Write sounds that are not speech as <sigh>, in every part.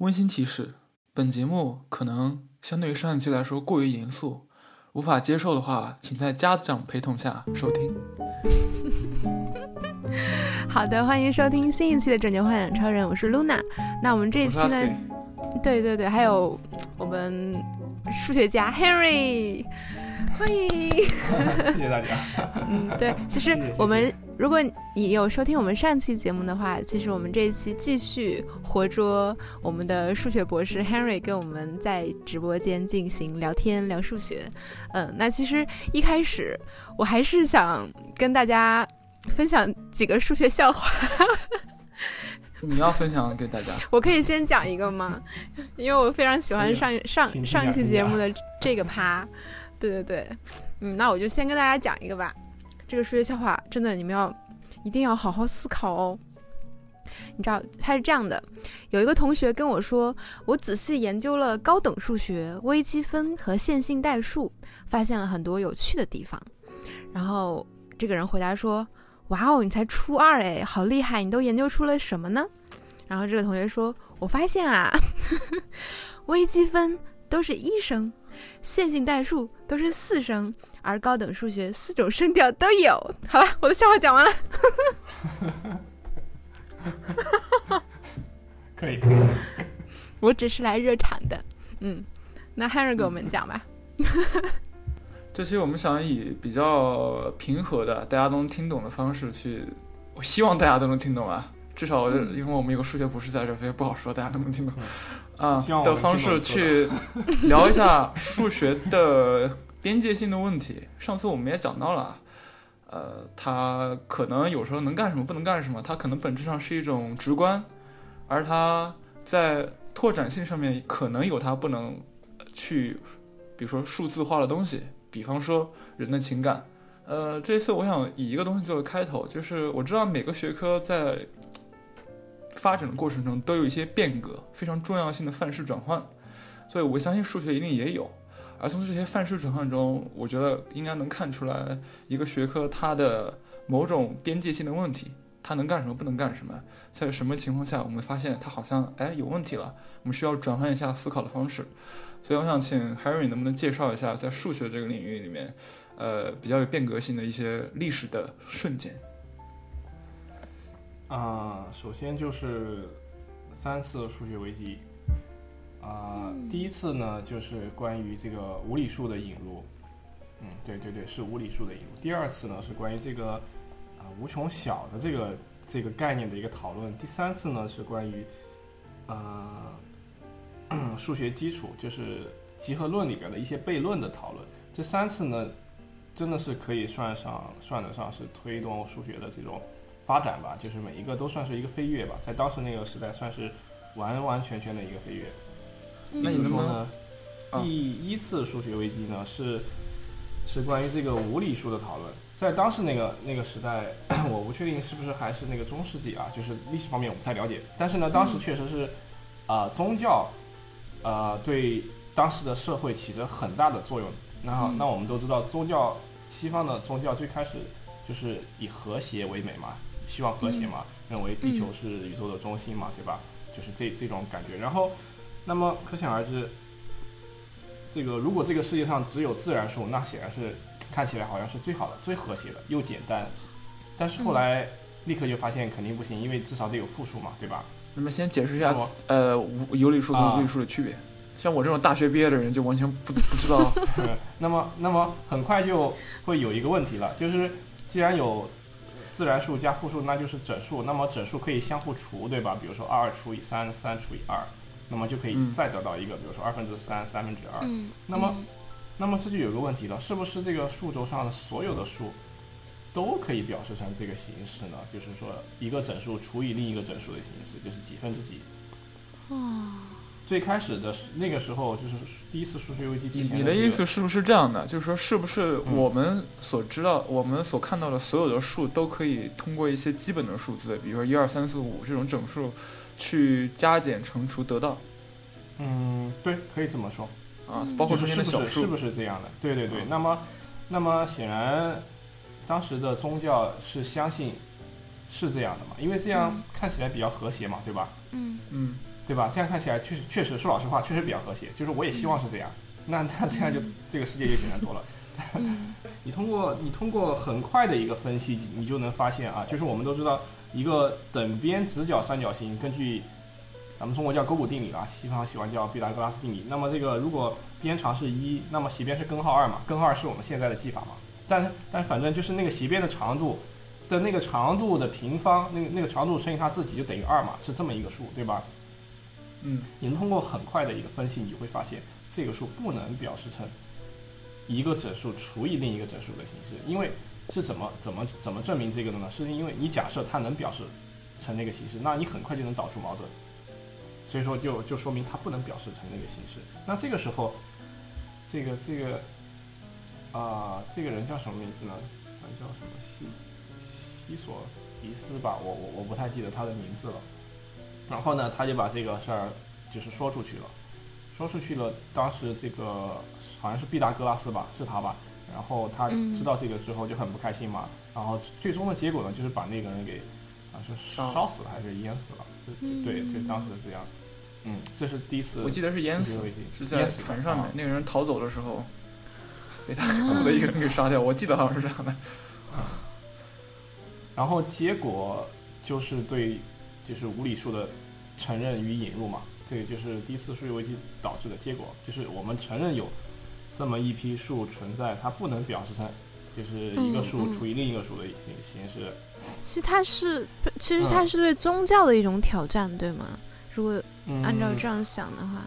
温馨提示：本节目可能相对于上一期来说过于严肃，无法接受的话，请在家长陪同下收听。<laughs> 好的，欢迎收听新一期的《拯救幻想超人》，我是 Luna。那我们这一期呢？对对对，还有我们数学家 Harry，欢迎，谢谢大家。嗯，对，其实我们。如果你有收听我们上期节目的话，其实我们这一期继续活捉我们的数学博士 Henry，跟我们在直播间进行聊天聊数学。嗯，那其实一开始我还是想跟大家分享几个数学笑话。<laughs> 你要分享给大家？我可以先讲一个吗？因为我非常喜欢上上上期节目的这个趴。对对对，嗯，那我就先跟大家讲一个吧。这个数学笑话真的，你们要一定要好好思考哦。你知道它是这样的：有一个同学跟我说，我仔细研究了高等数学、微积分和线性代数，发现了很多有趣的地方。然后这个人回答说：“哇哦，你才初二哎，好厉害！你都研究出了什么呢？”然后这个同学说：“我发现啊，<laughs> 微积分都是一声，线性代数都是四声。”而高等数学四种声调都有。好了，我的笑话讲完了。可 <laughs> 以可以。<laughs> 我只是来热场的。嗯，那 Henry 给我们讲吧。<laughs> 这期我们想以比较平和的、大家都能听懂的方式去，我希望大家都能听懂啊。至少因为我们有个数学博士在这，所以不好说大家能不能听懂啊的方式去聊一下数学的。边界性的问题，上次我们也讲到了，呃，它可能有时候能干什么，不能干什么，它可能本质上是一种直观，而它在拓展性上面可能有它不能去，比如说数字化的东西，比方说人的情感。呃，这一次我想以一个东西作为开头，就是我知道每个学科在发展的过程中都有一些变革，非常重要性的范式转换，所以我相信数学一定也有。而从这些范式转换中，我觉得应该能看出来一个学科它的某种边界性的问题，它能干什么，不能干什么，在什么情况下我们发现它好像哎有问题了，我们需要转换一下思考的方式。所以我想请 Harry 能不能介绍一下在数学这个领域里面，呃比较有变革性的一些历史的瞬间。啊，首先就是三次数学危机。第一次呢，就是关于这个无理数的引入，嗯，对对对，是无理数的引入。第二次呢，是关于这个啊无穷小的这个这个概念的一个讨论。第三次呢，是关于啊 <clears throat> 数学基础，就是集合论里边的一些悖论的讨论。这三次呢，真的是可以算上算得上是推动数学的这种发展吧，就是每一个都算是一个飞跃吧，在当时那个时代算是完完全全的一个飞跃。那你说呢？第一次数学危机呢，是是关于这个无理数的讨论。在当时那个那个时代，<clears throat> 我不确定是不是还是那个中世纪啊，就是历史方面我不太了解。但是呢，当时确实是啊，宗教啊对当时的社会起着很大的作用。那那我们都知道，宗教西方的宗教最开始就是以和谐为美嘛，希望和谐嘛，认为地球是宇宙的中心嘛，对吧？就是这这种感觉。然后。那么可想而知，这个如果这个世界上只有自然数，那显然是看起来好像是最好的、最和谐的，又简单。但是后来立刻就发现肯定不行，因为至少得有负数嘛，对吧？那么先解释一下，呃，有理数跟无理数的区别。像我这种大学毕业的人就完全不不知道。<laughs> 那么，那么很快就会有一个问题了，就是既然有自然数加负数，那就是整数。那么整数可以相互除，对吧？比如说二除以三，三除以二。那么就可以再得到一个，比如说二分之三、三分之二。那么，那么这就有个问题了，是不是这个数轴上的所有的数都可以表示成这个形式呢？就是说，一个整数除以另一个整数的形式，就是几分之几。哦。最开始的那个时候，就是第一次数学危机之前。你的意思是不是这样的？就是说，是不是我们所知道、我们所看到的所有的数都可以通过一些基本的数字，比如说一二三四五这种整数？去加减乘除得到，嗯，对，可以这么说啊，包括中间的小数，是不是这样的？对对对。那么，那么显然，当时的宗教是相信是这样的嘛？因为这样看起来比较和谐嘛，对吧？嗯嗯。对吧？这样看起来确实确实说老实话，确实比较和谐。就是我也希望是这样，那那这样就这个世界就简单多了。你通过你通过很快的一个分析，你就能发现啊，就是我们都知道一个等边直角三角形，根据咱们中国叫勾股定理啊，西方喜欢叫毕达哥拉斯定理。那么这个如果边长是一，那么斜边是根号二嘛？根号二是我们现在的记法嘛？但但反正就是那个斜边的长度的那个长度的平方，那个那个长度乘以它自己就等于二嘛？是这么一个数，对吧？嗯，你能通过很快的一个分析，你就会发现这个数不能表示成一个整数除以另一个整数的形式，因为是怎么怎么怎么证明这个的呢？是因为你假设它能表示成那个形式，那你很快就能导出矛盾，所以说就就说明它不能表示成那个形式。那这个时候，这个这个啊，这个人叫什么名字呢？他叫什么西西索迪斯吧？我我我不太记得他的名字了。然后呢，他就把这个事儿就是说出去了。说出去了，当时这个好像是毕达哥拉斯吧，是他吧？然后他知道这个之后就很不开心嘛。然后最终的结果呢，就是把那个人给啊是烧死了还是淹死了？就对，就当时是这样。嗯，这是第一次。我记得是淹死，是在船上面，那个人逃走的时候被他的一个人给杀掉。我记得好像是这样的。啊。然后结果就是对，就是无理数的承认与引入嘛。这个就是第一次数学危机导致的结果，就是我们承认有这么一批数存在，它不能表示成就是一个数除以另一个数的形形式。其实它是，其实它是对宗教的一种挑战，对吗？如果按照这样想的话，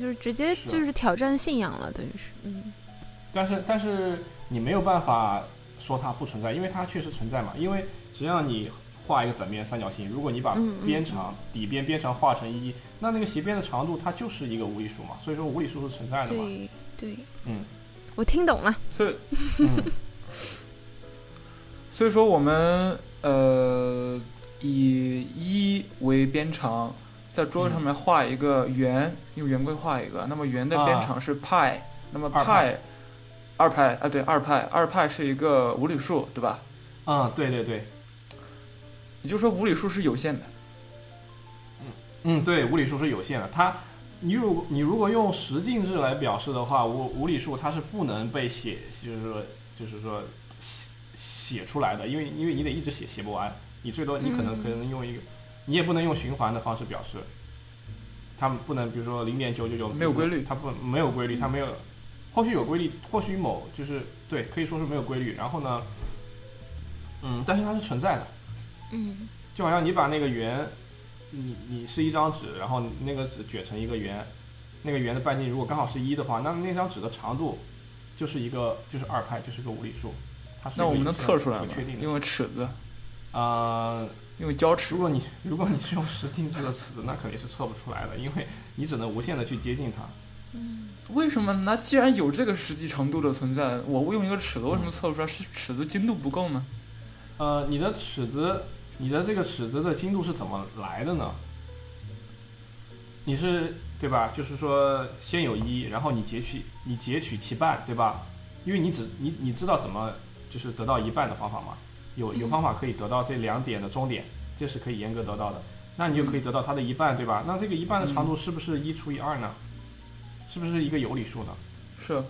就是直接就是挑战信仰了，等于是，嗯。但是但是你没有办法说它不存在，因为它确实存在嘛，因为只要你。画一个等边三角形，如果你把边长底边边长画成一，那那个斜边的长度它就是一个无理数嘛，所以说无理数是存在的嘛。对对，嗯，我听懂了。所以，所以说我们呃以一为边长，在桌子上面画一个圆，用圆规画一个，那么圆的边长是派，那么派二派啊，对，二派二派是一个无理数，对吧？啊，对对对。也就是说，无理数是有限的。嗯嗯，对，无理数是有限的。它，你如果你如果用十进制来表示的话，无无理数它是不能被写，就是说就是说写写出来的，因为因为你得一直写，写不完。你最多你可能可能用一个，你也不能用循环的方式表示。它不能，比如说零点九九九没有规律，它不没有规律，它没有，或许有规律，或许某就是对，可以说是没有规律。然后呢，嗯，但是它是存在的。嗯，就好像你把那个圆，你你是一张纸，然后那个纸卷成一个圆，那个圆的半径如果刚好是一的话，那么那张纸的长度就是一个就是二派，就是个无理数。它是那我们能测出来吗？确定用尺子？啊，用胶尺。如果你如果你是用十进制的尺子，那肯定是测不出来的，因为你只能无限的去接近它。嗯，为什么？那既然有这个实际长度的存在，我用一个尺子，为什么测不出来？是尺子精度不够呢？呃，你的尺子。你的这个尺子的精度是怎么来的呢？你是对吧？就是说，先有一，然后你截取，你截取其半，对吧？因为你只你你知道怎么就是得到一半的方法吗？有有方法可以得到这两点的中点，这是可以严格得到的。那你就可以得到它的一半，对吧？那这个一半的长度是不是一除以二呢？是不是一个有理数呢？是。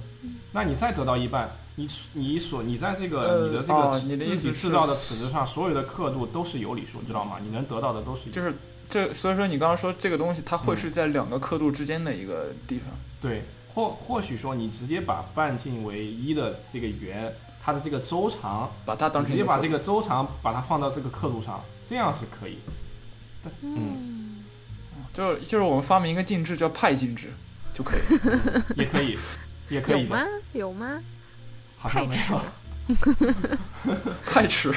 那你再得到一半。你你所你在这个你的这个自己制造的尺子上，所有的刻度都是有理数，知道吗？你能得到的都是就是这，所以说你刚刚说这个东西，它会是在两个刻度之间的一个地方。对，或或许说你直接把半径为一的这个圆，它的这个周长，把它当直接把这个周长把它放到这个刻度上，这样是可以。嗯，就是就是我们发明一个进制叫派进制就可以，也可以，也可以有吗？有吗？太迟，<laughs> 太迟，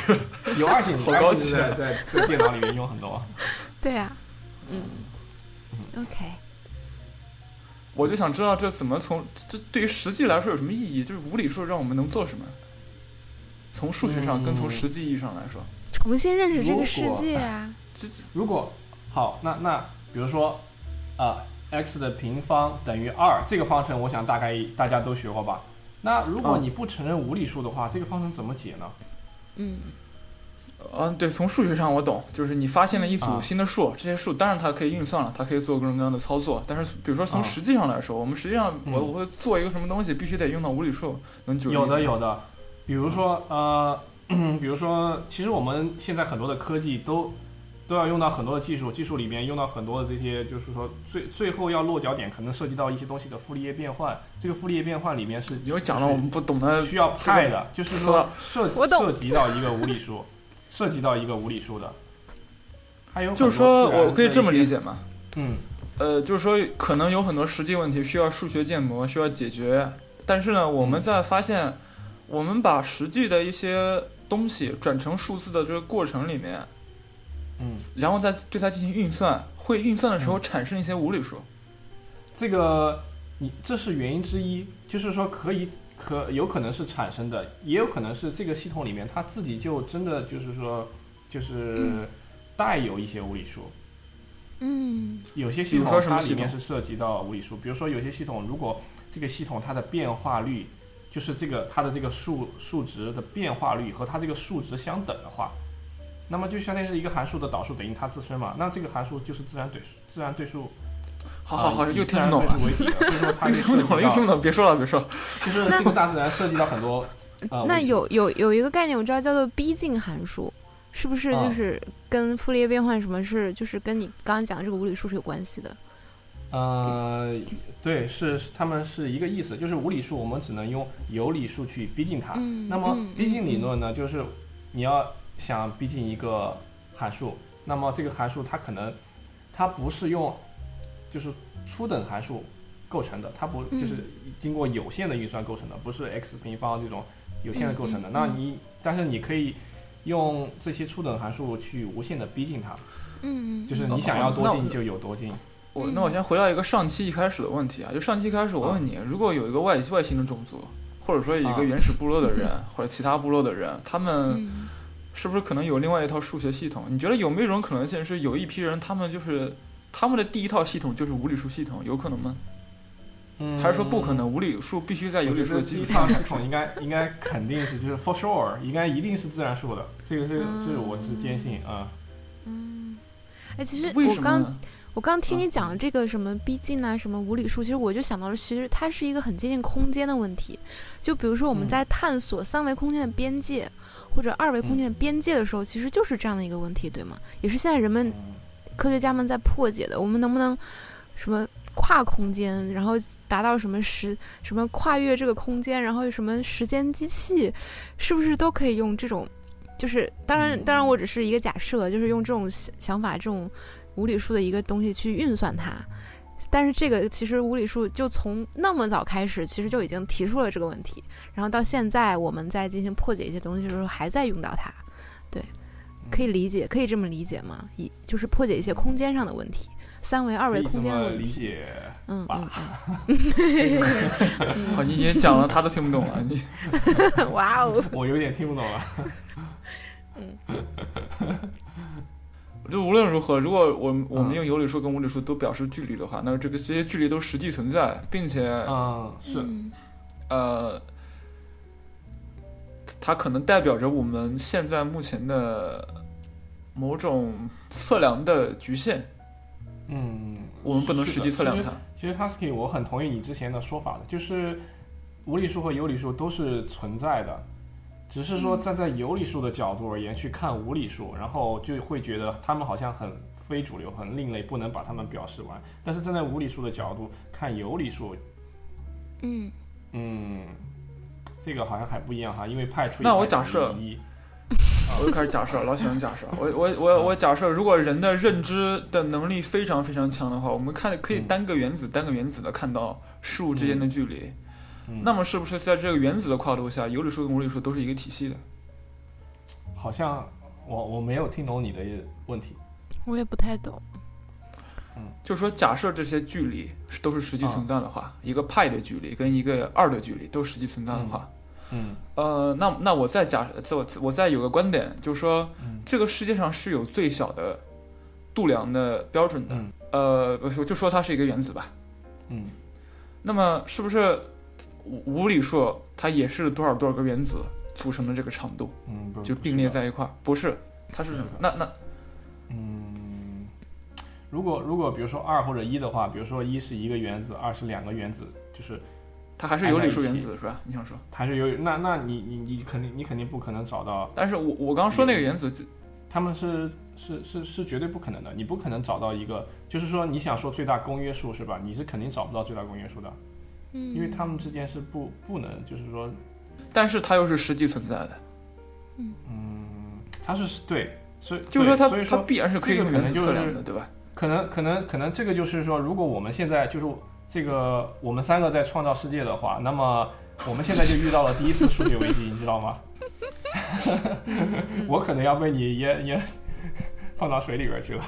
有二进好高级，在在在电脑里面用很多。<laughs> 对呀，嗯，OK。我就想知道这怎么从这对于实际来说有什么意义？就是无理数让我们能做什么？从数学上跟从实际意义上来说，重新认识这个世界啊！这如果好，那那比如说啊，x 的平方等于二这个方程，我想大概大家都学过吧？那如果你不承认无理数的话，这个方程怎么解呢？嗯，嗯，对，从数学上我懂，就是你发现了一组啊。新的数，这些数当然它可以运算了，它可以做各种各样的操作。但是比如说从啊。实际上来说，我们实际上嗯。我我会做一个什么东西，必须得用到无理数，能有的有的，比如说呃，<clears throat> 比如说，其实我们现在很多的科技都都要用到很多的技术，技术里面用到很多的这些，就是说最最后要落脚点，可能涉及到一些东西的傅立叶变换。这个傅立叶变换里面是 <laughs> 你又讲了我们不懂的需要派的，就是说涉涉及到一个无理数，涉及到一个无理数的，还有很就是说我可以这么理，解吗？嗯呃，就是说可能有很多实际问题需要数学建模需要解决，但是呢，我们嗯在发现我们把实际的一些东西转成数字的这个过程里面，嗯，然后再对它进行运算，会运算的时候嗯产生一些无理数。这个你这是原因之一，就是说可以可有可能是产生的，也有可能是这个系统里面它自己就真的就是说就是带有一些无理数。嗯有些系统说什么系它里面是涉及到无理数，比如说有些系统如果这个系统它的变化率就是这个它的这个数数值的变化率和它这个数值相等的话，那么就相当于是一个函数的导数等于它自身嘛，那这个函数就是自然对数，自然对数。好好好，又自然对听不懂了，数为底的，<laughs> 所以说它又就听不懂了，又听不懂，别说了，别说了。<laughs> 就是这个大自然涉及到很多呃，那有有有一个概念我知道叫做逼近函数，是不是啊就是跟傅立叶变换什么是就是跟你刚刚讲的这个无理数是有关系的？呃，对，是是他们是一个意思，就是无理数我们只能用有理数去逼近它。嗯那么嗯逼近理嗯论呢，就是你要想逼近一个函数，那么这个函数它可能它不是用就是初等函数构成的，它不嗯。就是经过有限的运算构成的，不是 x 平方这种有限的构成的。那你但是你可以用这些初等函数去无限的逼近它，嗯，就是哦你想要多近就有多近。我那我先回到一个上期一开始的问题啊，就上期一开始我问你，如果有一个外外星的种族，或者说一啊。个原始部落的人，或者其他部落的人，他们嗯是不是可能有另外一套数学系统？你觉得有没有一种可能性是有一批人，他们就是他们的第一套系统就是无理数系统，有可能吗？嗯，还是说不可能？无理数必须在有理数的基第一础上套系统应该应该肯定是就是 for sure，应该一定是自然数的，这个是嗯这个我是坚信啊。嗯，哎，其实为我刚什么呢？我刚听啊你讲的这个什么逼近啊，什么无理数，其实我就想到了，其实它是一个很接近空间的问题。就比如说我们嗯在探索三维空间的边界，或者二维空间的边界的时候，其实就是这样的一个问题，对吗？也是现在人们嗯科学家们在破解的。我们能不能什么跨空间，然后达到什么时什么跨越这个空间，然后有什么时间机器，是不是都可以用这种？就是当然，嗯当然我只是一个假设，就是用这种想想法，这种无理数的一个东西去运算它。但是这个其实无理数就从那么早开始，其实就已经提出了这个问题，然后到现在我们在进行破解一些东西的时候，还在用到它。对，可以理解，可以这么理解吗？一就是破解一些空间上的问题，三维、二维空间的问题。理解。嗯好，<laughs> <laughs> 你已经讲了，他都听不懂了。你嗯，<laughs> 哇哦，我有点听不懂了。就无论如何，如果我们我们嗯。用有理数跟无理数都表示距离的话，那这个这些距离都实际存在，并且啊，是，嗯。呃，它可能代表着我们现在目前的某种测量的局限，嗯，我们不能实际测量它。其实 Husky，我很同意你之前的说法的，就是无理数和有理数都是存在的，只是说站在有理数的角度而言去看无理数，然后就会觉得他们好像很非主流、很另类，不能把他们表示完。但是站在无理数的角度看有理数，嗯嗯，这个好像还不一样哈，因为派除以那我假设一，<laughs> 我又开始假设，老喜欢假设。我我我我假设，如果人的认知的能力非常非常强的话，我们看可以单个原子单个原子的看到事物之间的距离。嗯、那么是不是在这个原子的跨度下，有理数跟无理数都是一个体系的？好像我我没有听懂你的问题。我也不太懂。嗯就是说，假设这些距离是都是实际存在的话，一个派的距离跟一个二的距离都实际存在的话，嗯呃，那那我再假设我我再有个观点，就是说，嗯这个世界上是有最小的度量的标准的。嗯呃，我就说它是一个原子吧。嗯那么是不是无无理数它也是多少多少个原子组成的这个长度，嗯，就并列在一块儿，不是，它是什么？那那，嗯，如果如果比如说二或者一的话，比如说一是一个原子，二是两个原子，就是它还是有理数原子是吧？你想说？还是有？那那你你你肯定你肯定不可能找到。但是我我刚刚说那个原子，他们是是是是绝对不可能的，你不可能找到一个，就是说你想说最大公约数是吧？你是肯定找不到最大公约数的，嗯，因为他们之间是不不能，就是说，但是它又是实际存在的。嗯，它是对，所以就是说它所以它必然是可以用原子测量的，对吧？可能可能可能这个就是说，如果我们现在就是这个我们三个在创造世界的话，那么我们现在就遇到了第一次数学危机，你知道吗？<laughs> 我可能要被你 <laughs> 淹淹放到水里边去了。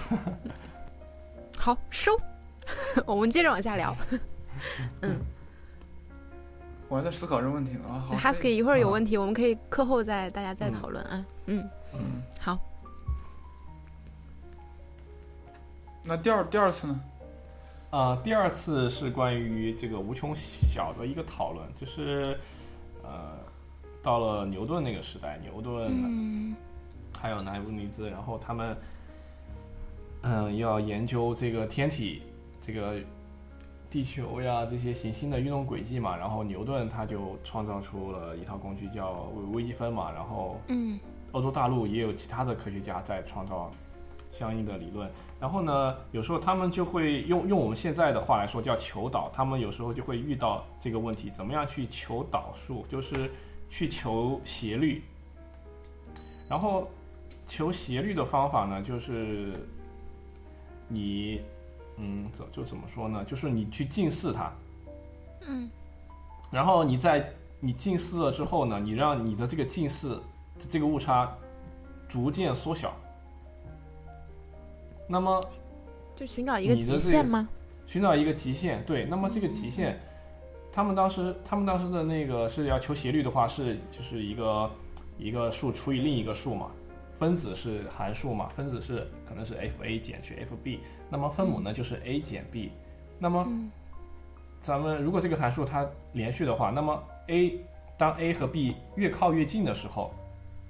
好收，<laughs> 我们接着往下聊。嗯，我还在思考这个问题呢。好 h u s k y 一会儿有问题，我们可以课后再大家再讨论啊。嗯嗯，好。那第二第二次呢？呃，第二次是关于这个无穷小的一个讨论，就是呃，到了牛顿那个时代，牛顿嗯还有莱布尼兹，然后他们嗯要研究这个天体，这个地球呀这些行星的运动轨迹嘛，然后牛顿他就创造出了一套工具叫微微积分嘛，然后嗯欧洲大陆也有其他的科学家在创造相应的理论。然后呢，有时候他们就会用用我们现在的话来说叫求导，他们有时候就会遇到这个问题，怎么样去求导数，就是去求斜率。然后求斜率的方法呢，就是你嗯，怎就怎么说呢？就是你去近似它，嗯然后你在你近似了之后呢，你让你的这个近似这个误差逐渐缩小。那么就寻找一个极限吗？寻找一个极限，对。那么这个极限，他们当时他们当时的那个是要求斜率的话，是就是一个一个数除以另一个数嘛，分子是函数嘛，分子是可能是 f a 减去 f b，那么分母呢就是 a 减 b，那么嗯咱们如果这个函数它连续的话，那么 a 当 a 和 b 越靠越近的时候，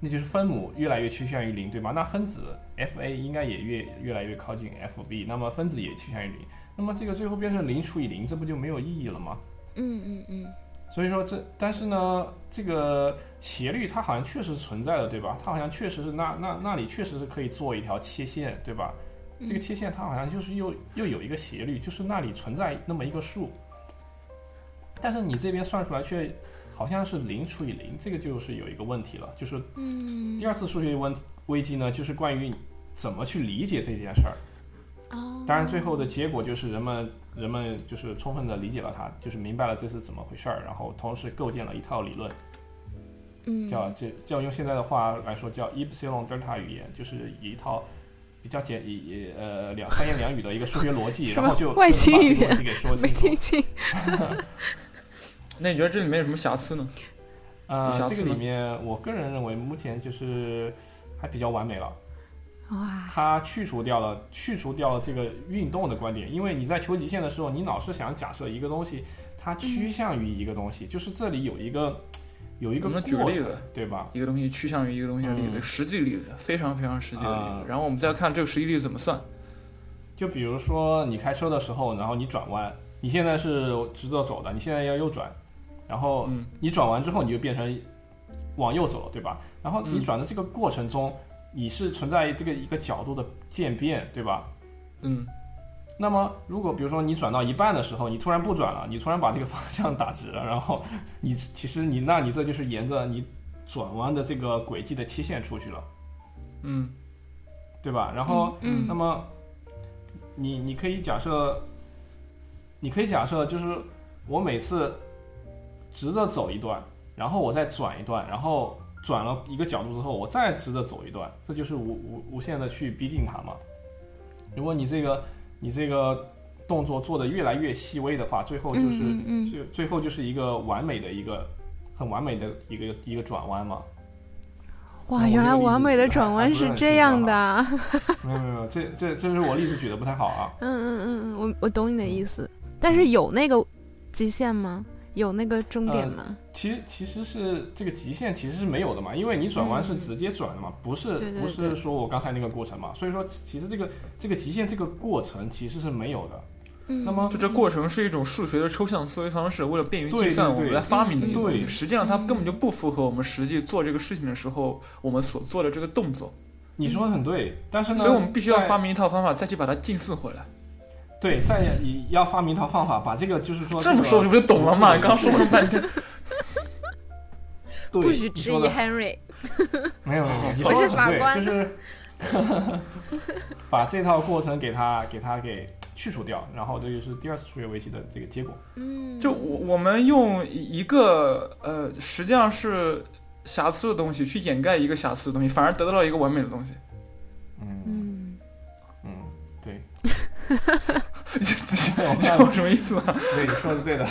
那就是分母越来越趋向于零，对吗？那分子 f a 应该也越越来越靠近 f b，那么分子也趋向于零，那么这个最后变成零除以零，这不就没有意义了吗？嗯嗯嗯所以说这，但是呢，这个斜率它好像确实存在的，对吧？它好像确实是那那那里确实是可以做一条切线，对吧？这个切线它好像就是又又有一个斜率，就是那里存在那么一个数，但是你这边算出来却好像是零除以零，这个就是有一个问题了。就是嗯第二次数学问危机呢，就是关于怎么去理解这件事儿。哦，当然，最后的结果就是人们人们就是充分的理解了它，就是明白了这是怎么回事儿，然后同时构建了一套理论，嗯叫这叫用现在的话来说叫 epsilon delta 语言，就是一套比较简也呃两三言两语的一个数学逻辑，<laughs> 然后就外就把星语言这个问题给说没清楚听。清。<laughs> 那你觉得这里面有什么瑕疵呢？呃这个里面我个人认为目前就是还比较完美了。哇，它去除掉了去除掉了这个运动的观点，因为你在求极限的时候，你老是想假设一个东西它趋向于一个东西，就是这里有一个有一个我们举个例子，对吧？一个东西趋向于一个东西的例子，嗯实际例子，非常非常实际的例子啊。然后我们再看这个实际例子怎么算。就比如说你开车的时候，然后你转弯，你现在是直着走的，你现在要右转，然后嗯你转完之后你就变成往右走了，对吧？然后你嗯转的这个过程中，你是存在这个一个角度的渐变，对吧？嗯那么，如果比如说你转到一半的时候，你突然不转了，你突然把这个方向打直了，然后你其实你那你这就是沿着你转弯的这个轨迹的切线出去了，嗯对吧？然后，嗯那么你你可以假设，你可以假设就是我每次直着走一段，然后我再转一段，然后转了一个角度之后，我再直着走一段，这就是无无无限的去逼近它嘛。如果你这个你这个动作做的越来越细微的话，最后就是、嗯嗯嗯最最后就是一个完美的一个很完美的一个一个转弯嘛。哇，原来完美的转弯是这样的啊啊。<laughs> 没有没有没有，这这这是我例子举的不太好啊。嗯嗯嗯嗯，我我懂你的意思，但是有那个极限吗？有那个终点吗？其实其实是这个极限其实是没有的嘛，因为你转弯是直接转的嘛，不是不是说我刚才那个过程嘛，所以说其实这个这个极限这个过程其实是没有的。那么就这过程是一种数学的抽象思维方式，为了便于计算，我们来发明的一个东西。实际上它根本就不符合我们实际做这个事情的时候我们所做的这个动作。你说的很对，但是呢，所以我们必须要发明一套方法，再去把它近似回来。对，再你要发明一套方法，把这个就是说这么说，你不就懂了吗？刚刚说了半天，<laughs> <laughs> 不许质疑 Henry。<laughs> 没有，我是法官，就是 <laughs> 把这套过程给他给他给去除掉，然后这就是第二次数学围棋的这个结果。嗯，就我我们用一个呃，实际上是瑕疵的东西去掩盖一个瑕疵的东西，反而得到了一个完美的东西。嗯嗯，对。<laughs> 你知道什么意思吗？对，你说的对的。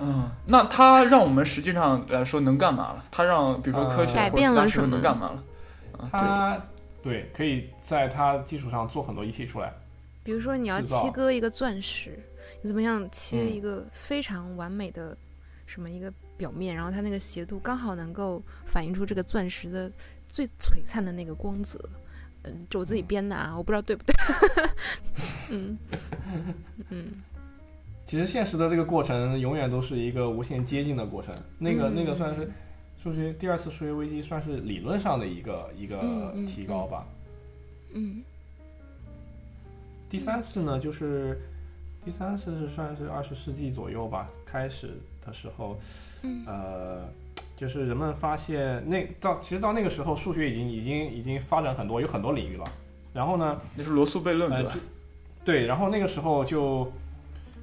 嗯，那他让我们实际上来说能干嘛了？他让比如说科学或者其他学科能干嘛了？他对，可以在它基础上做很多仪器出来。比如说你要切割一个钻石，你怎么样切一个非常完美的什么一个表面，然后它那个斜度刚好能够反映出这个钻石的最璀璨的那个光泽。嗯，就我自己编的啊，我不知道对不对。<laughs> 嗯 <laughs> 嗯，其实现实的这个过程永远都是一个无限接近的过程。那个那个算是数学第二次数学危机，算是理论上的一个一个提高吧。嗯。第三次呢，就是第三次是算是二十世纪左右吧，开始的时候，呃。就是人们发现，那到其实到那个时候，数学已经已经已经发展很多，有很多领域了。然后呢，那是罗素悖论对吧？对，然后那个时候就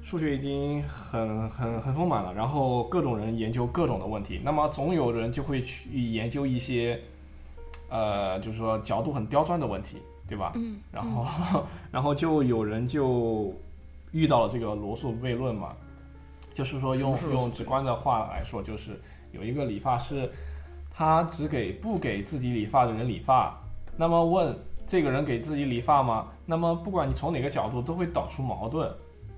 数学已经很很很丰满了，然后各种人研究各种的问题。那么总有人就会去研究一些，呃，就是说角度很刁钻的问题，对吧？嗯。然后 <laughs> 然后就有人就遇到了这个罗素悖论嘛，就是说用用直观的话来说，就是。有一个理发师，他只给不给自己理发的人理发。那么问这个人给自己理发吗？那么不管你从哪个角度，都会导出矛盾。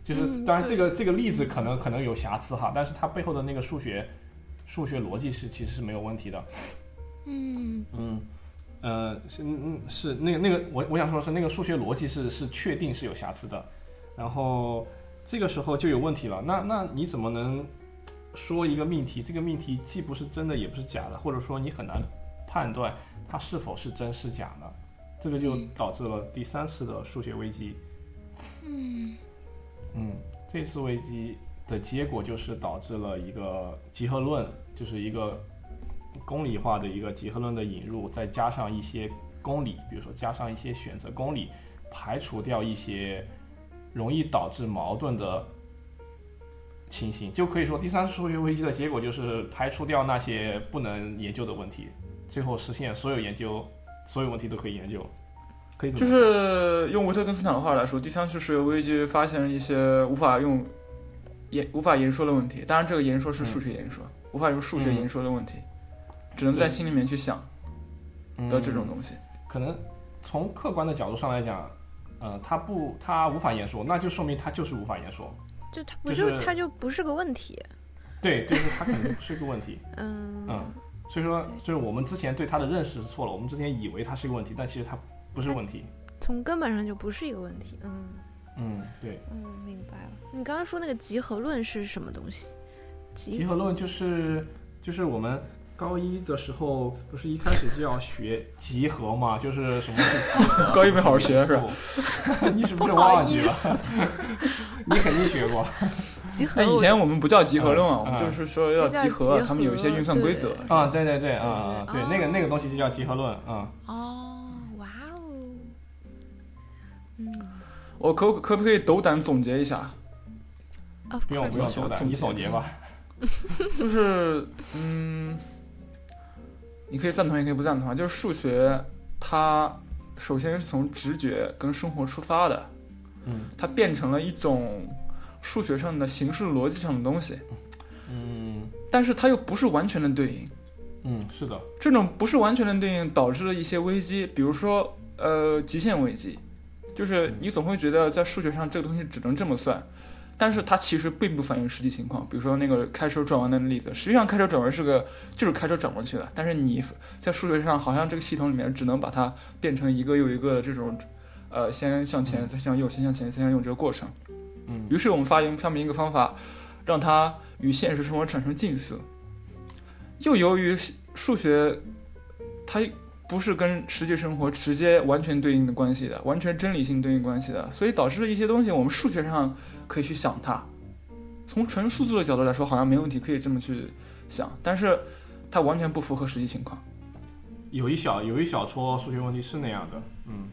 就是当然这个这个例子可能可能有瑕疵哈，但是它背后的那个数学数学逻辑是其实是没有问题的。嗯嗯呃是嗯是那个那个我我想说的是那个数学逻辑是是确定是有瑕疵的。然后这个时候就有问题了。那那你怎么能？说一个命题，这个命题既不是真的，也不是假的，或者说你很难判断它是否是真是假的，这个就导致了第三次的数学危机。嗯嗯，这次危机的结果就是导致了一个集合论，就是一个公理化的一个集合论的引入，再加上一些公理，比如说加上一些选择公理，排除掉一些容易导致矛盾的。情形就可以说，第三次数学危机的结果就是排除掉那些不能研究的问题，最后实现所有研究，所有问题都可以研究。可以就是用维特根斯坦的话来说，第三次数学危机发现了一些无法用言无法言说的问题。当然，这个言说是数学言说，无法用数学言说的问题，只能在心里面去想的这种东西。可能从客观的角度上来讲，呃，它不，它无法言说，那就说明它就是无法言说。就它不就它就不是个问题，对，就是它肯定不是个问题，<laughs> 嗯嗯，所以说就是我们之前对它的认识是错了，我们之前以为它是一个问题，但其实它不是问题，从根本上就不是一个问题，嗯嗯对，嗯明白了。你刚刚说那个集合论是什么东西？集合论就是就是我们。高一的时候不是一开始就要学集合嘛？<laughs> 就是什么是集合？<laughs> 高一没好好学是吧？<laughs> 你是不是忘记了？你肯定学过。集合。以前我们不叫集合论啊，我们就是说要集合，他们有一些运算规则啊。对对对啊，对那个那个东西就叫集合论啊。哦，哇哦。嗯。我可可不可以斗胆总结一下？不用不用斗胆，你总结吧。就是嗯。你可以赞同，也可以不赞同啊。就是数学，它首先是从直觉跟生活出发的，嗯，它变成了一种数学上的形式逻辑上的东西，嗯，但是它又不是完全的对应，嗯，是的，这种不是完全的对应导致了一些危机，比如说呃极限危机，就是你总会觉得在数学上这个东西只能这么算，但是它其实并不反映实际情况。比如说那个开车转弯的例子，实际上开车转弯是个就是开车转过去的，但是你在数学上好像这个系统里面只能把它变成一个又一个的这种，呃，先向前再向右，先向前再向右这个过程。嗯，于是我们发明发明一个方法，让它与现实生活产生近似。又由于数学，它不是跟实际生活直接完全对应的关系的，完全真理性对应关系的，所以导致了一些东西我们数学上可以去想它。从纯数字的角度来说，好像没问题，可以这么去想，但是它完全不符合实际情况。有一小有一小撮数学问题是那样的，嗯，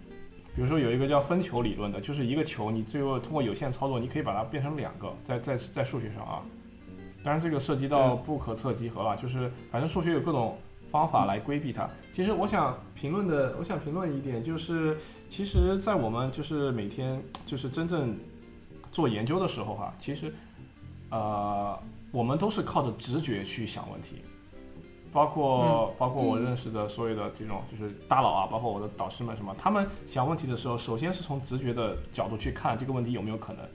比如说有一个叫分球理论的，就是一个球，你最后通过有限操作，你可以把它变成两个，在在在数学上啊。当然，这个涉及到不可测集合了，就是反正数学有各种方法来规避它。其实我想评论的，我想评论一点就是，其实，在我们就是每天就是真正做研究的时候哈，其实，呃，我们都是靠着直觉去想问题，包括包括我认识的所有的这种就是大佬啊，包括我的导师们什么，他们想问题的时候，首先是从直觉的角度去看这个问题有没有可能。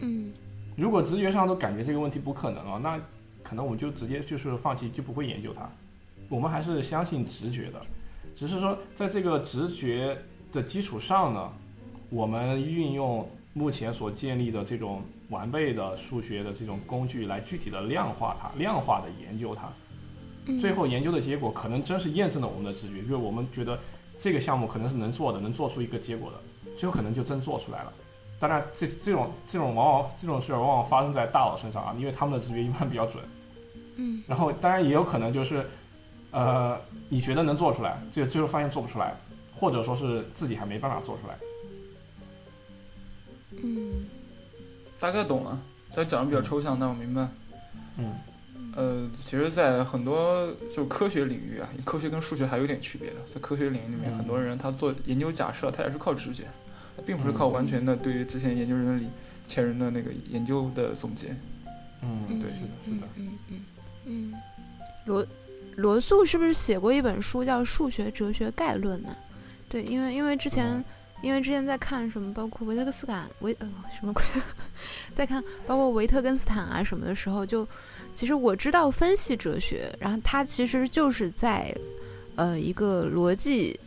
嗯。如果直觉上都感觉这个问题不可能了，那可能我们就直接就是放弃，就不会研究它。我们还是相信直觉的，只是说在这个直觉的基础上呢，我们运用目前所建立的这种完备的数学的这种工具来具体的量化它，量化的研究它。最后研究的结果可能真是验证了我们的直觉，因为我们觉得这个项目可能是能做的，能做出一个结果的，最后可能就真做出来了。当然，这这种这种往往这种事儿往往发生在大佬身上啊，因为他们的直觉一般比较准。嗯。然后，当然也有可能就是，呃，你觉得能做出来，就最后发现做不出来，或者说是自己还没办法做出来。嗯。大概懂了，他讲的比较抽象，但我明白。嗯。呃，其实，在很多就科学领域啊，科学跟数学还有点区别的，在科学领域里面，很多人他做研究假设，他也是靠直觉。并不是靠完全的对于之前研究人员里前人的那个研究的总结。嗯，对，是的，是的。嗯嗯嗯。罗罗素是不是写过一本书叫《数学哲学概论》呢？对，因为因为之前因为之前在看什么，包括维特根斯坦维呃什么鬼，<laughs> 在看包括维特根斯坦啊什么的时候，就其实我知道分析哲学，然后它其实就是在呃一个逻辑。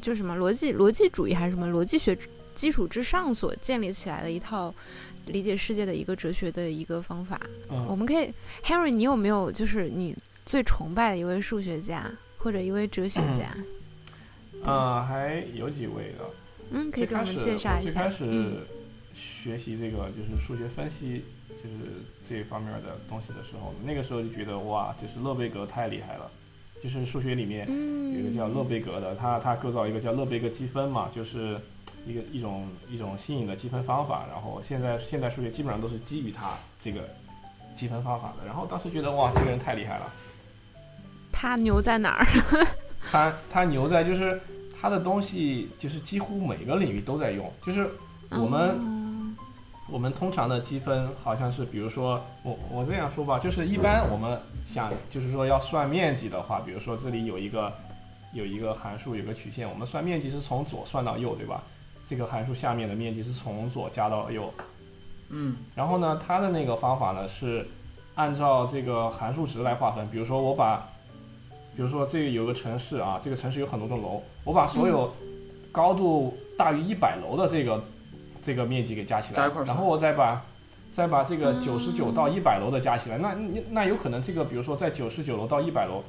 就什么逻辑逻辑主义还是什么逻辑学基础之上所建立起来的一套理解世界的一个哲学的一个方法。我们可以，Henry，你有没有就是你最崇拜的一位数学家或者一位哲学家？呃，还有几位的。嗯，可以给我们介绍一下。最开始学习这个就是数学分析，就是这方面的东西的时候，那个时候就觉得哇，就是勒贝格太厉害了。就是数学里面有一个叫勒贝格的，他他构造一个叫勒贝格积分嘛，就是一个一种一种新颖的积分方法。然后现在现代数学基本上都是基于他这个积分方法的。然后当时觉得哇，这个人太厉害了。他牛在哪儿？<laughs> 它它牛在就是它的东西就是几乎每个领域都在用，就是我们。我们通常的积分好像是，比如说我我这样说吧，就是一般我们想就是说要算面积的话，比如说这里有一个有一个函数，有个曲线，我们算面积是从左算到右，对吧？这个函数下面的面积是从左加到右，嗯。然后呢，它的那个方法呢是按照这个函数值来划分，比如说我把，比如说这个有个城市啊，这个城市有很多栋楼，我把所有高度大于一百楼的这个。这个面积给加起来，然后我再把再把这个九十九到一百楼的加起来，那那有可能这个比如说在九十九楼到一百楼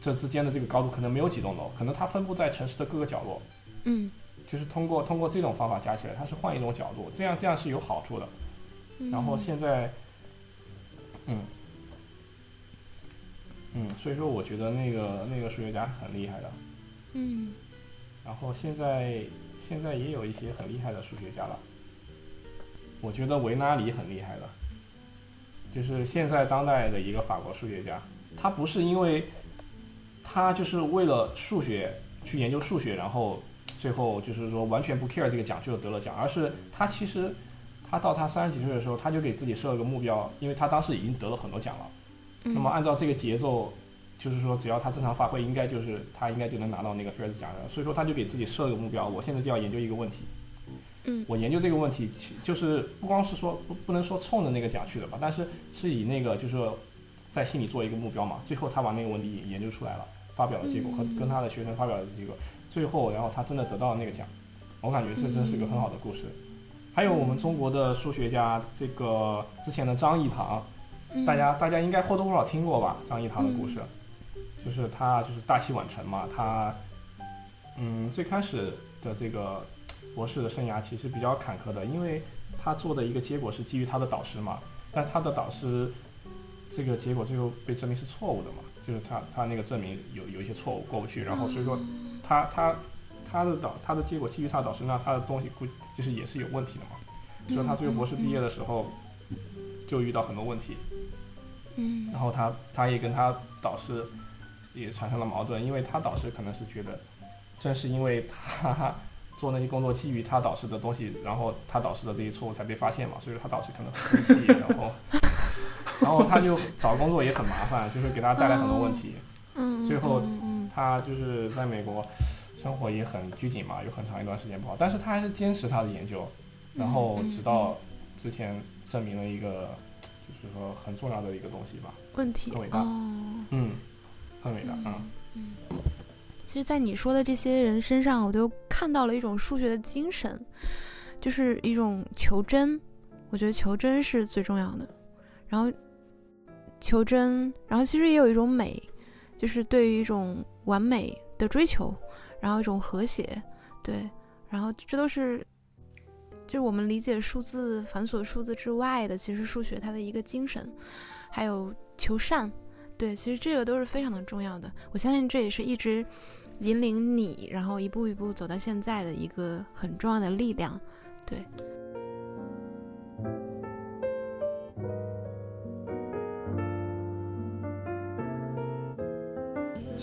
这之间的这个高度可能没有几栋楼，可能它分布在城市的各个角落。嗯，就是通过通过这种方法加起来，它是换一种角度，这样这样是有好处的。然后现在，嗯嗯，所以说我觉得那个那个数学家很厉害的。嗯，然后现在现在也有一些很厉害的数学家了。我觉得维纳里很厉害的，就是现在当代的一个法国数学家。他不是因为他就是为了数学去研究数学，然后最后就是说完全不 care 这个奖就得了奖，而是他其实他到他三十几岁的时候，他就给自己设了个目标，因为他当时已经得了很多奖了。那么按照这个节奏，就是说只要他正常发挥，应该就是他应该就能拿到那个菲尔兹奖的。所以说他就给自己设了个目标，我现在就要研究一个问题。嗯，我研究这个问题，其就是不光是说不不能说冲着那个奖去的吧，但是是以那个就是在心里做一个目标嘛。最后他把那个问题研究出来了，发表了结果和跟他的学生发表了结果，最后然后他真的得到了那个奖。我感觉这真是个很好的故事。还有我们中国的数学家，这个之前的张益唐，大家大家应该或多或少听过吧？张益唐的故事，就是他就是大器晚成嘛，他嗯最开始的这个博士的生涯其实比较坎坷的，因为他做的一个结果是基于他的导师嘛，但他的导师这个结果最后被证明是错误的嘛，就是他他那个证明有有一些错误过不去，然后所以说他他。他的导，他的结果基于他的导师，那他的东西估计就是也是有问题的嘛。所以他最后博士毕业的时候，就遇到很多问题。嗯。然后他他也跟他导师也产生了矛盾，因为他导师可能是觉得，正是因为他做那些工作基于他导师的东西，然后他导师的这些错误才被发现嘛。所以说他导师可能很生气，然 <laughs> 后然后他就找工作也很麻烦，就是给他带来很多问题。嗯。最后他就是在美国。生活也很拘谨嘛，有很长一段时间不好，但是他还是坚持他的研究，然后直到之前证明了一个，就是说很重要的一个东西吧。问题。很伟大。嗯，很伟大。嗯嗯。其实，在你说的这些人身上，我都看到了一种数学的精神，就是一种求真。我觉得求真是最重要的。然后，求真，然后其实也有一种美，就是对于一种完美的追求。然后一种和谐，对，然后这都是，就我们理解数字繁琐数字之外的，其实数学它的一个精神，还有求善，对，其实这个都是非常的重要的。我相信这也是一直引领你，然后一步一步走到现在的一个很重要的力量，对。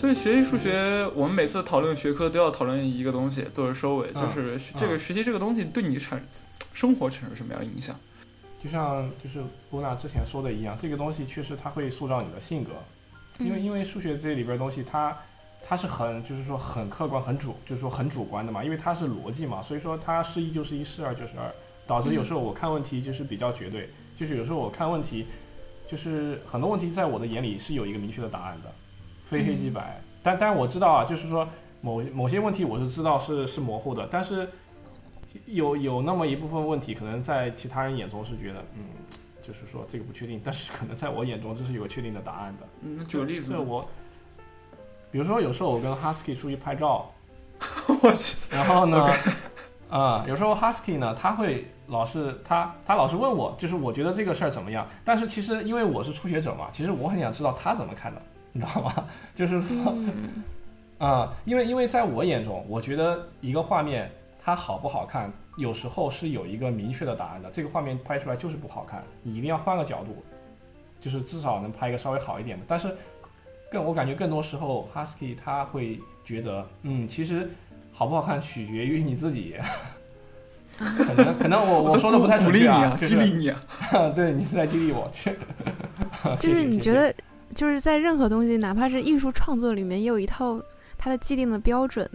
所以学习数学，我们每次讨论学科都要讨论一个东西，作为收尾，就是这个学习这个东西对你产生活产生什么样的影响？就像就是波娜之前说的一样，这个东西确实它会塑造你的性格，因为因为数学这里边东西它它是很就是说很客观很主就是说很主观的嘛，因为它是逻辑嘛，所以说它是一就是一，是二就是二，导致有时候我看问题就是比较绝对，就是有时候我看问题就是很多问题在我的眼里是有一个明确的答案的。非黑即白，但但我知道啊，就是说某某些问题我是知道是是模糊的，但是有有那么一部分问题，可能在其他人眼中是觉得，嗯，就是说这个不确定，但是可能在我眼中这是有个确定的答案的。嗯，举个例子，我，比如说有时候我跟 Husky 出去拍照，<laughs> 我去，然后呢，啊，有时候 Husky 呢，他会老是他他老是问我，就是我觉得这个事儿怎么样，但是其实因为我是初学者嘛，其实我很想知道他怎么看的。你知道吗？<laughs> 就是说，<laughs> 啊，因为因为在我眼中，我觉得一个画面它好不好看，有时候是有一个明确的答案的。这个画面拍出来就是不好看，你一定要换个角度，就是至少能拍一个稍微好一点的。但是，更我感觉更多时候，Husky 他会觉得，嗯，其实好不好看取决于你自己。<laughs> 可能可能我我说的不太准确啊，激励你啊，对你是在激励我，就是你觉得。就是在任何东西，哪怕是艺术创作里面，也有一套它的既定的标准。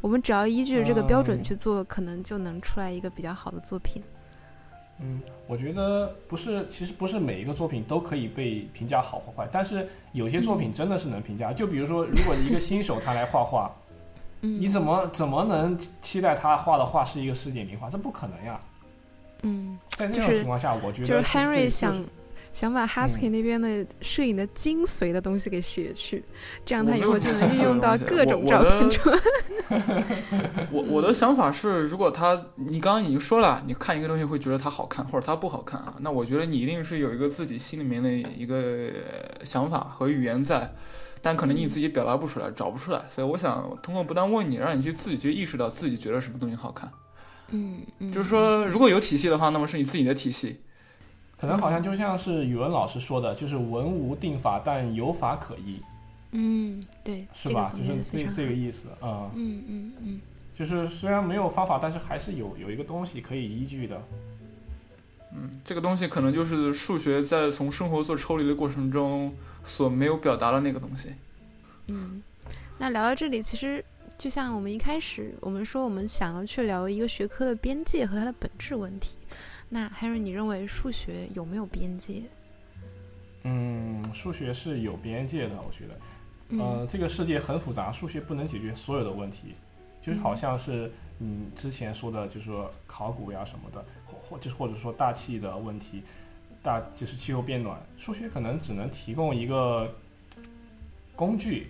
我们只要依据这个标准去做，可能就能出来一个比较好的作品。嗯，我觉得不是，其实不是每一个作品都可以被评价好或坏，但是有些作品真的是能评价。就比如说，如果一个新手他来画画，<laughs> 你怎么怎么能期待他画的画是一个世界名画？这不可能呀。嗯，在这种情况下，我觉得就是 Henry 想。想把 Husky 那边的摄影的精髓的东西给学去，这样他以后就能运用到各种照片中。<laughs> 我我的想法是，如果他你刚刚已经说了，你看一个东西会觉得它好看或者它不好看啊，那我觉得你一定是有一个自己心里面的一个想法和语言在，但可能你自己表达不出来，找不出来。所以我想通过不断问你，让你去自己去意识到自己觉得什么东西好看。嗯嗯，就是说，如果有体系的话，那么是你自己的体系。可能好像就像是语文老师说的，就是文无定法，但有法可依。嗯，对，是吧？就是这这个意思啊。嗯嗯嗯。就是虽然没有方法，但是还是有有一个东西可以依据的。嗯，这个东西可能就是数学在从生活做抽离的过程中所没有表达的那个东西。嗯，那聊到这里，其实。就像我们一开始我们说我们想要去聊一个学科的边界和它的本质问题，那 Henry，你认为数学有没有边界？嗯，数学是有边界的，我觉得，呃，这个世界很复杂，数学不能解决所有的问题，就是好像是你之前说的，就是说考古呀什么的，或或就是或者说大气的问题，大就是气候变暖，数学可能只能提供一个工具，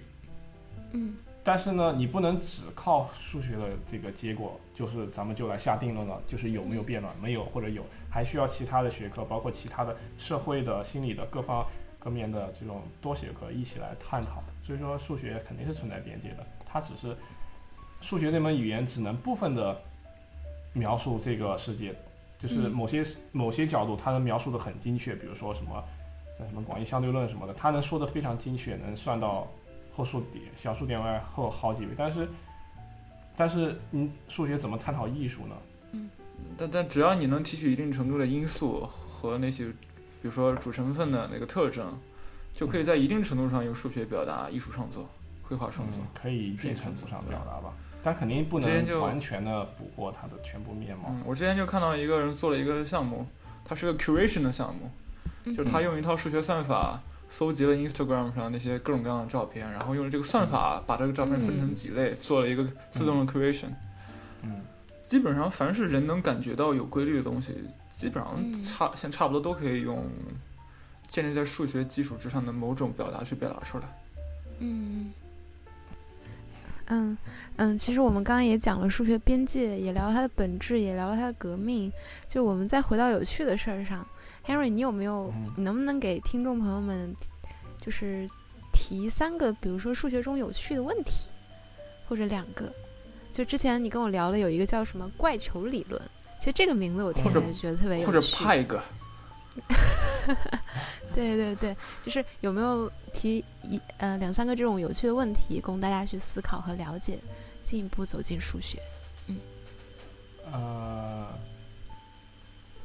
嗯，但是呢，你不能只靠数学的这个结果，就是咱们就来下定论了，就是有没有变暖，没有或者有。还需要其他的学科，包括其他的社会的、心理的各方各面的这种多学科一起来探讨。所以说，数学肯定是存在边界的。它只是数学这门语言只能部分的描述这个世界，就是某些某些角度它能描述的很精确。比如说什么像什么广义相对论什么的，它能说的非常精确，能算到后数点小数点外后好几位。但是，但是，你，数学怎么探讨艺术呢？但但只要你能提取一定程度的因素和那些，比如说主成分的那个特征，就可以在一定程度上用数学表达艺术创作、绘画创作，可以一定程度上表达吧。但肯定不能完全的捕获它的全部面貌。嗯，我之前就看到一个人做了一个项目，它是个 curation 的项目，就是他用一套数学算法搜集了 Instagram 上那些各种各样的照片，然后用这个算法把这个照片分成几类，做了一个自动的 creation。嗯。基本上，凡是人能感觉到有规律的东西，基本上差现差不多都可以用建立在数学基础之上的某种表达去表达出来。嗯嗯嗯，其实我们刚刚也讲了数学边界，也聊了它的本质，也聊了它的革命。就我们再回到有趣的事儿上，Henry，你有没有？你能不能给听众朋友们就是提三个，比如说数学中有趣的问题，或者两个？就之前你跟我聊了有一个叫什么怪球理论，其实这个名字我听起来就觉得特别有趣。或者派一个。<laughs> 对对对，就是有没有提一呃两三个这种有趣的问题，供大家去思考和了解，进一步走进数学。嗯。呃，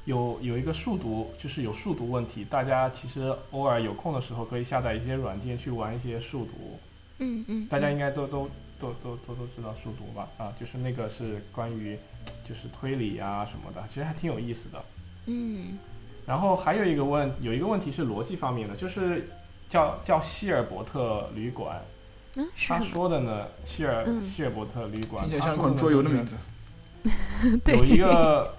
有有一个数独，就是有数独问题，大家其实偶尔有空的时候可以下载一些软件去玩一些数独。嗯嗯。大家应该都都。都都都都知道数独吧？啊，就是那个是关于，就是推理啊什么的，其实还挺有意思的。嗯。然后还有一个问，有一个问题是逻辑方面的，就是叫叫希尔伯特旅馆。嗯，他说的呢，希尔希尔伯特旅馆，听起来像一款桌游的名字。<laughs> 有一个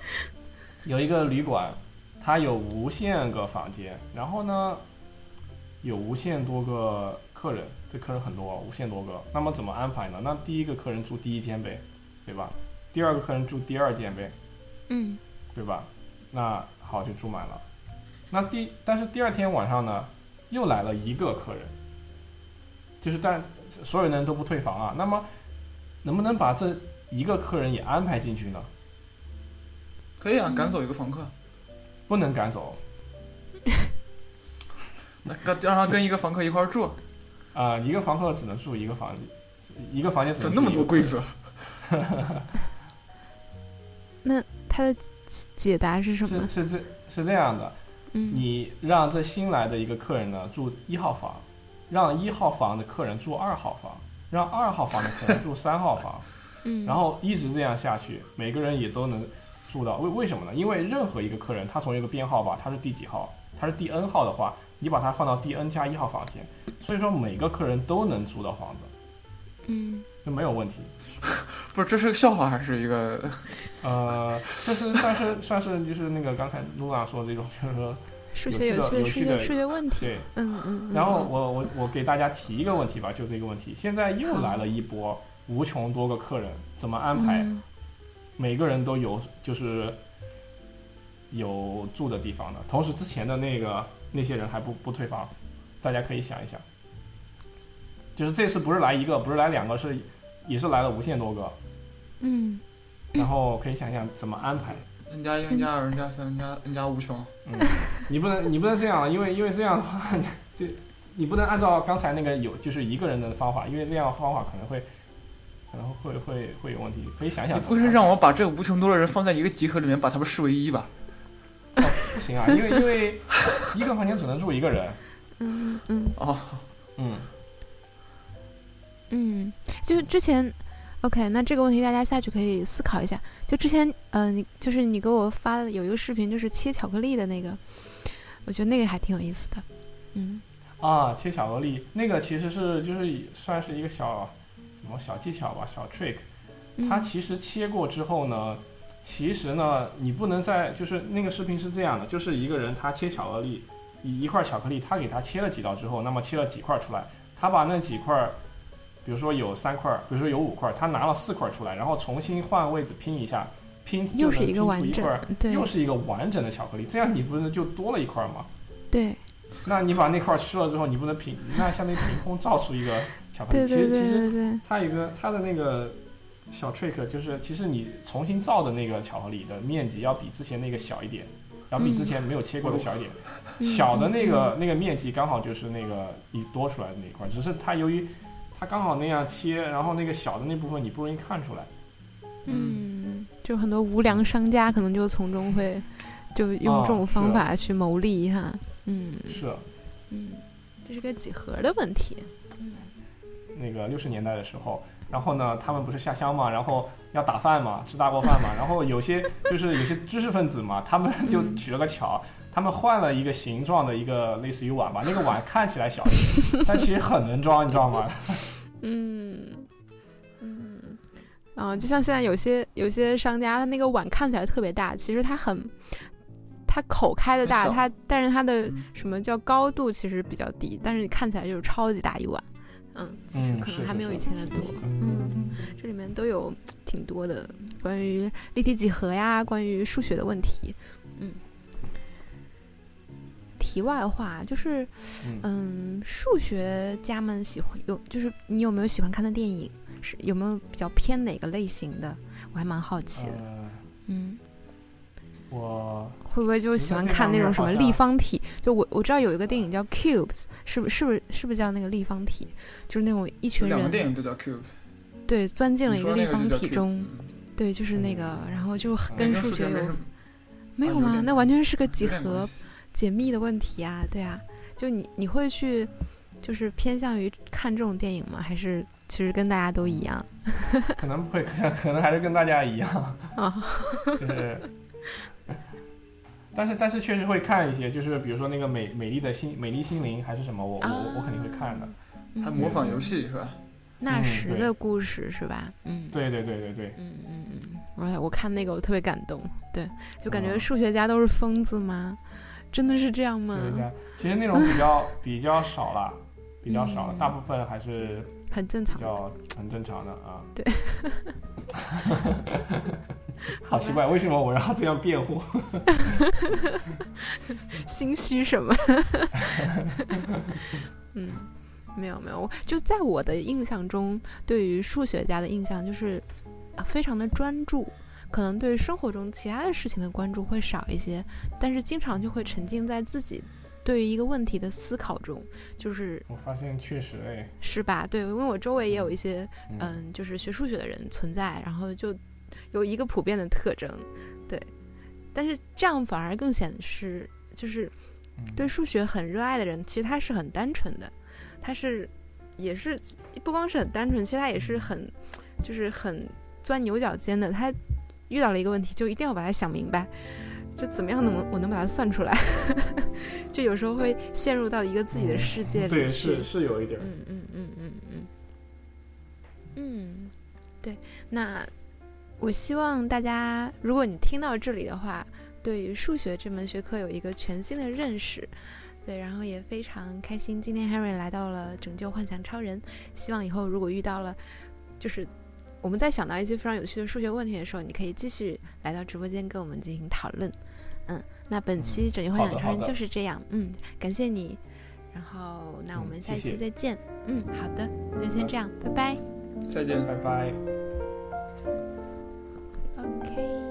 有一个旅馆，它有无限个房间，然后呢，有无限多个客人。这客人很多，无限多个，那么怎么安排呢？那第一个客人住第一间呗，对吧？第二个客人住第二间呗，嗯，对吧？那好，就住满了。那第但是第二天晚上呢，又来了一个客人，就是但所有人都不退房啊。那么能不能把这一个客人也安排进去呢？可以啊，赶走一个房客，不能赶走。<laughs> 那跟让他跟一个房客一块住。啊，一个房客只能住一个房，一个房间。怎么那么多规则？<laughs> 那他的解答是什么？是是这是这样的，嗯你让这新来的一个客人呢住一号房，让一号房的客人住二号房，让二号房的客人住三号房，<laughs> 嗯，然后一直这样下去，每个人也都能住到。为为什么呢？因为任何一个客人，他从一个编号吧，他是第几号，他是第 n 号的话。你把它放到第 n 加一号房间，所以说每个客人都能租到房子，嗯，就没有问题。<laughs> 不是，这是个笑话还是一个？<laughs> 呃，这是算是算是就是那个刚才露娜说的这种，就是说数学有趣的数学问题。对，嗯嗯。然后我我我给大家提一个问题吧，就这个问题，现在又来了一波无穷多个客人，怎么安排？每个人都有就是有住的地方的，同时之前的那个。那些人还不不退房，大家可以想一想，就是这次不是来一个，不是来两个，是也是来了无限多个，嗯，然后可以想想怎么安排，n 加一、n 加二、n 加三、n 加 n 加无穷，嗯，你不能你不能这样，因为因为这样的话，<laughs> 这你不能按照刚才那个有就是一个人的方法，因为这样方法可能会可能会会会有问题，可以想想。你不是让我把这无穷多的人放在一个集合里面，把他们视为一吧？哦不行啊，因为因为一个房间只能住一个人。嗯嗯哦嗯嗯，就之前 OK，那这个问题大家下去可以思考一下。就之前，呃，你就是你给我发的有一个视频，就是切巧克力的那个，我觉得那个还挺有意思的。嗯，啊，切巧克力那个其实是就是算是一个小什么小技巧吧，小 trick。它其实切过之后呢，其实呢，你不能在就是那个视频是这样的，就是一个人他切巧克力，一一块巧克力，他给他切了几刀之后，那么切了几块出来，他把那几块。比如说有三块，比如说有五块，他拿了四块出来，然后重新换位置拼一下，拼就是一个完整，对，又是一个完整的巧克力，这样你不是就多了一块吗？对。那你把那块吃了之后，你不能凭那相当于凭空造出一个巧克力？其实其实它有个它的那个小 trick 就是，其实你重新造的那个巧克力的面积要比之前那个小一点，要比之前没有切过的小一点。小的那个那个面积刚好就是那个你多出来的那一块，只是它由于。它刚好那样切，然后那个小的那部分你不容易看出来。嗯，就很多无良商家可能就从中会，就用这种方法去牟利哈。嗯，是。嗯，这是个几何的问题。嗯。那个六十年代的时候，然后呢，他们不是下乡嘛，然后要打饭嘛，吃大锅饭嘛，然后有些就是有些知识分子嘛，他们就取了个巧。他们换了一个形状的一个类似于碗吧，那个碗看起来小一点，但其实很能装，你知道吗？<laughs> 嗯嗯啊，就像现在有些有些商家，他那个碗看起来特别大，其实它很，它口开的大，它但是它的什么叫高度其实比较低，但是你看起来就是超级大一碗。嗯，其实可能还没有以前的多。嗯，这里面都有挺多的关于立体几何呀，关于数学的问题。嗯。题外话就是，嗯，数学家们喜欢有，就是你有没有喜欢看的电影？是有没有比较偏哪个类型的？我还蛮好奇的。嗯，我会不会就喜欢看那种什么立方体？就我我知道有一个电影叫《Cubes》，是不是不是是不是叫那个立方体？就是那种一群人，两个电影都叫《Cube》。对，钻进了一个立方体中。对，就是那个，然后就跟数学有没有吗？那完全是个几何。解密的问题啊，对啊，就你你会去，就是偏向于看这种电影吗？还是其实跟大家都一样？可能不会，可能可能还是跟大家一样啊。<laughs> 就是，但是但是确实会看一些，就是比如说那个美美丽的心美丽心灵还是什么，我我我肯定会看的。还模仿游戏是吧？纳什的故事是吧？嗯，对对对对对。嗯嗯嗯，哎，我看那个我特别感动，对，就感觉数学家都是疯子吗？真的是这样吗？其实那种比较 <laughs> 比较少了，比较少了，大部分还是很正常，比较很正常的啊。对，<laughs> <laughs> 好奇怪，为什么我要这样辩护？<laughs> 心虚什么？<laughs> 嗯，没有没有，就在我的印象中，对于数学家的印象就是非常的专注。可能对生活中其他的事情的关注会少一些，但是经常就会沉浸在自己对于一个问题的思考中。就是我发现确实哎，是吧？对，因为我周围也有一些嗯，就是学数学的人存在，然后就有一个普遍的特征，对。但是这样反而更显示，就是对数学很热爱的人，其实他是很单纯的，他是也是不光是很单纯，其实他也是很就是很钻牛角尖的，他。遇到了一个问题，就一定要把它想明白，就怎么样能我能把它算出来？<laughs> 就有时候会陷入到一个自己的世界里去。对，是是有一点。嗯嗯嗯嗯嗯。嗯，对。那我希望大家，如果你听到这里的话，对于数学这门学科有一个全新的认识。对，然后也非常开心，今天 Harry 来到了拯救幻想超人。希望以后如果遇到了，就是。我们在想到一些非常有趣的数学问题的时候，你可以继续来到直播间跟我们进行讨论。嗯，那本期拯救幻想超人就是这样。嗯，感谢你。然后，那我们下期再见。嗯，好的，那就先这样，拜拜。再见，拜拜。Okay.